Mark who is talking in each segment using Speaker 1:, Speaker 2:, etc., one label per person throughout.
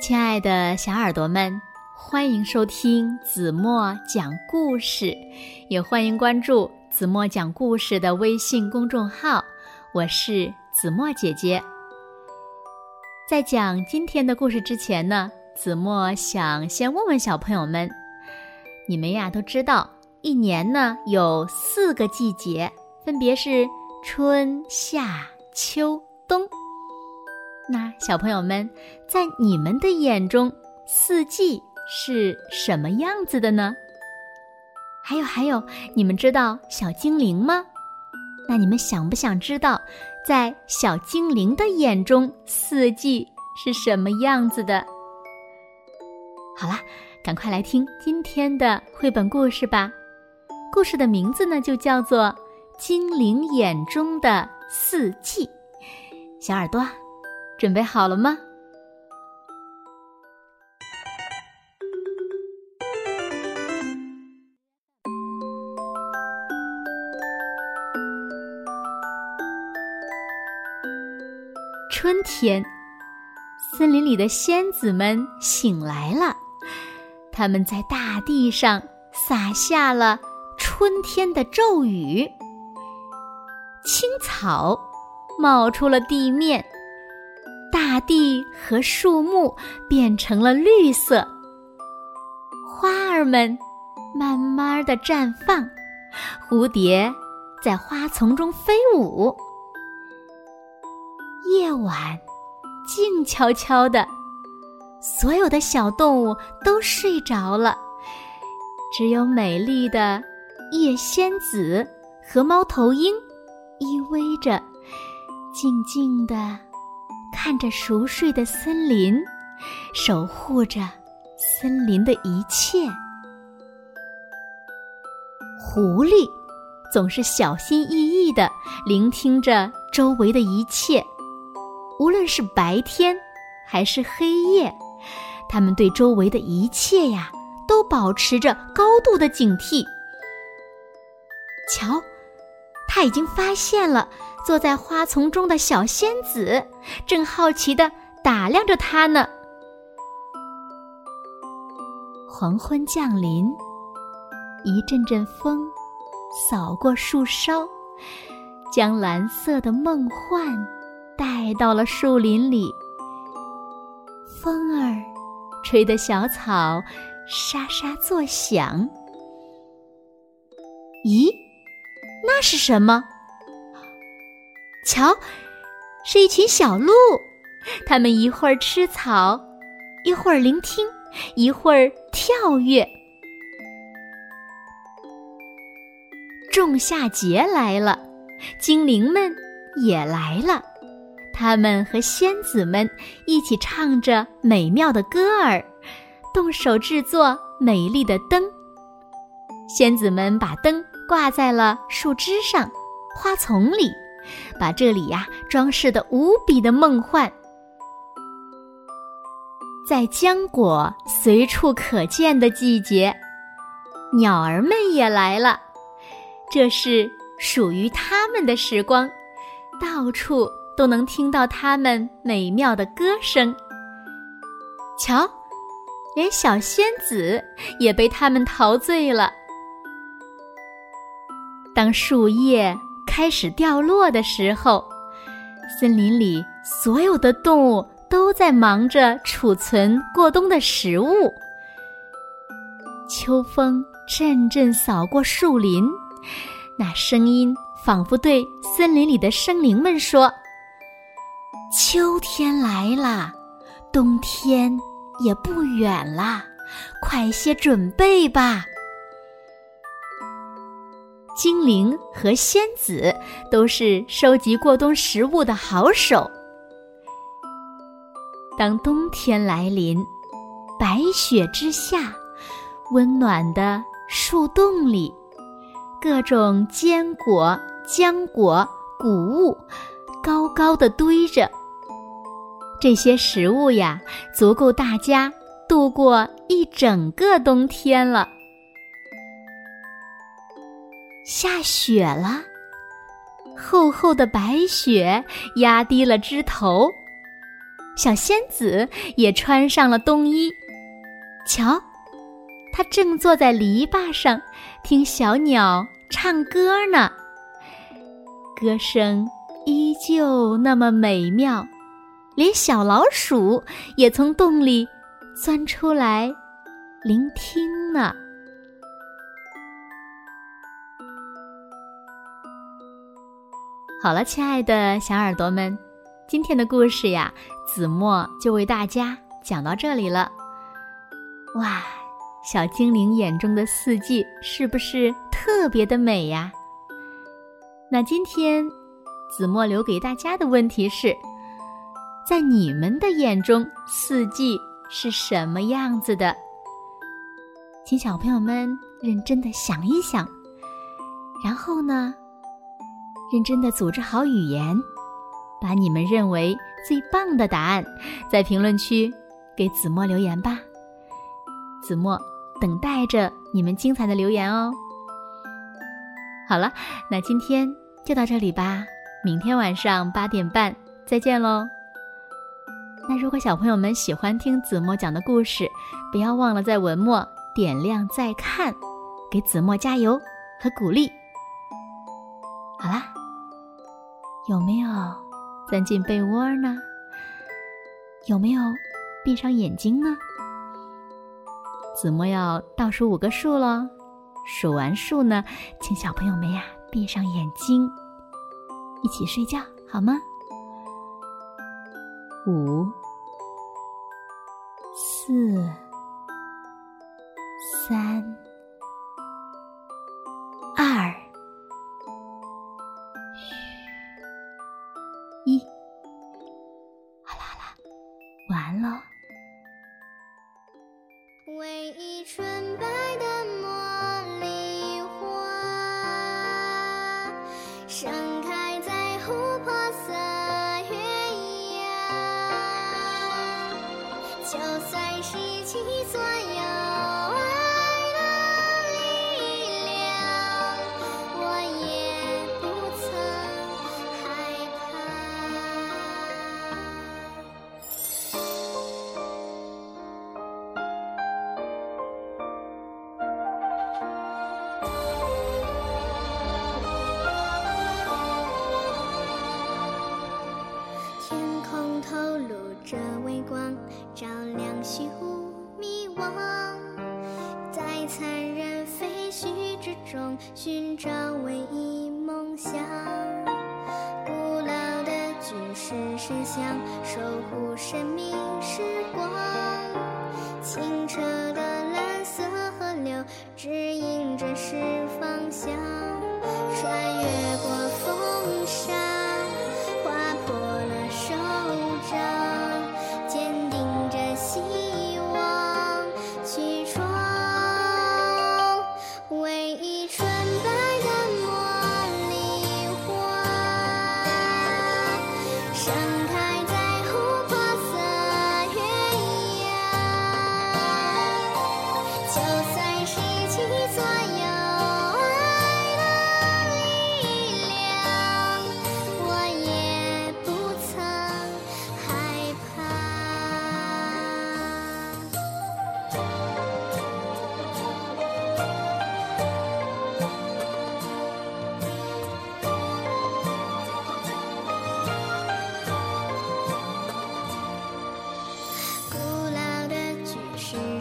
Speaker 1: 亲爱的小耳朵们，欢迎收听子墨讲故事，也欢迎关注子墨讲故事的微信公众号。我是子墨姐姐。在讲今天的故事之前呢，子墨想先问问小朋友们：你们呀都知道，一年呢有四个季节，分别是春夏秋冬。那小朋友们，在你们的眼中，四季是什么样子的呢？还有还有，你们知道小精灵吗？那你们想不想知道，在小精灵的眼中，四季是什么样子的？好啦，赶快来听今天的绘本故事吧。故事的名字呢，就叫做《精灵眼中的四季》。小耳朵。准备好了吗？春天，森林里的仙子们醒来了，他们在大地上撒下了春天的咒语，青草冒出了地面。大地和树木变成了绿色，花儿们慢慢的绽放，蝴蝶在花丛中飞舞。夜晚静悄悄的，所有的小动物都睡着了，只有美丽的夜仙子和猫头鹰依偎着，静静的。看着熟睡的森林，守护着森林的一切。狐狸总是小心翼翼的聆听着周围的一切，无论是白天还是黑夜，他们对周围的一切呀都保持着高度的警惕。瞧，他已经发现了。坐在花丛中的小仙子正好奇地打量着它呢。黄昏降临，一阵阵风扫过树梢，将蓝色的梦幻带到了树林里。风儿吹得小草沙沙作响。咦，那是什么？瞧，是一群小鹿，它们一会儿吃草，一会儿聆听，一会儿跳跃。仲夏节来了，精灵们也来了，他们和仙子们一起唱着美妙的歌儿，动手制作美丽的灯。仙子们把灯挂在了树枝上、花丛里。把这里呀装饰的无比的梦幻，在浆果随处可见的季节，鸟儿们也来了。这是属于它们的时光，到处都能听到它们美妙的歌声。瞧，连小仙子也被它们陶醉了。当树叶。开始掉落的时候，森林里所有的动物都在忙着储存过冬的食物。秋风阵阵扫过树林，那声音仿佛对森林里的生灵们说：“秋天来了，冬天也不远啦，快些准备吧。”精灵和仙子都是收集过冬食物的好手。当冬天来临，白雪之下，温暖的树洞里，各种坚果、浆果、谷物高高的堆着。这些食物呀，足够大家度过一整个冬天了。下雪了，厚厚的白雪压低了枝头，小仙子也穿上了冬衣。瞧，她正坐在篱笆上听小鸟唱歌呢。歌声依旧那么美妙，连小老鼠也从洞里钻出来聆听呢。好了，亲爱的小耳朵们，今天的故事呀，子墨就为大家讲到这里了。哇，小精灵眼中的四季是不是特别的美呀？那今天，子墨留给大家的问题是：在你们的眼中，四季是什么样子的？请小朋友们认真的想一想，然后呢，认真的组织好语言，把你们认为最棒的答案，在评论区给子墨留言吧。子墨等待着你们精彩的留言哦。好了，那今天。就到这里吧，明天晚上八点半再见喽。那如果小朋友们喜欢听子墨讲的故事，不要忘了在文末点亮再看，给子墨加油和鼓励。好啦，有没有钻进被窝呢？有没有闭上眼睛呢？子墨要倒数五个数喽，数完数呢，请小朋友们呀。闭上眼睛，一起睡觉好吗？五、四、完了，唯，一纯白的透露着微光照亮虚无迷惘，在残忍废墟之中寻找唯一梦想。古老的巨石神像守护生命时光，清澈的蓝色河流指引着是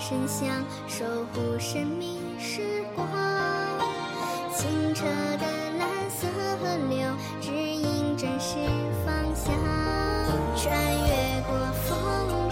Speaker 1: 真相守护生命时光。清澈的蓝色河流指引真实方向。穿越过风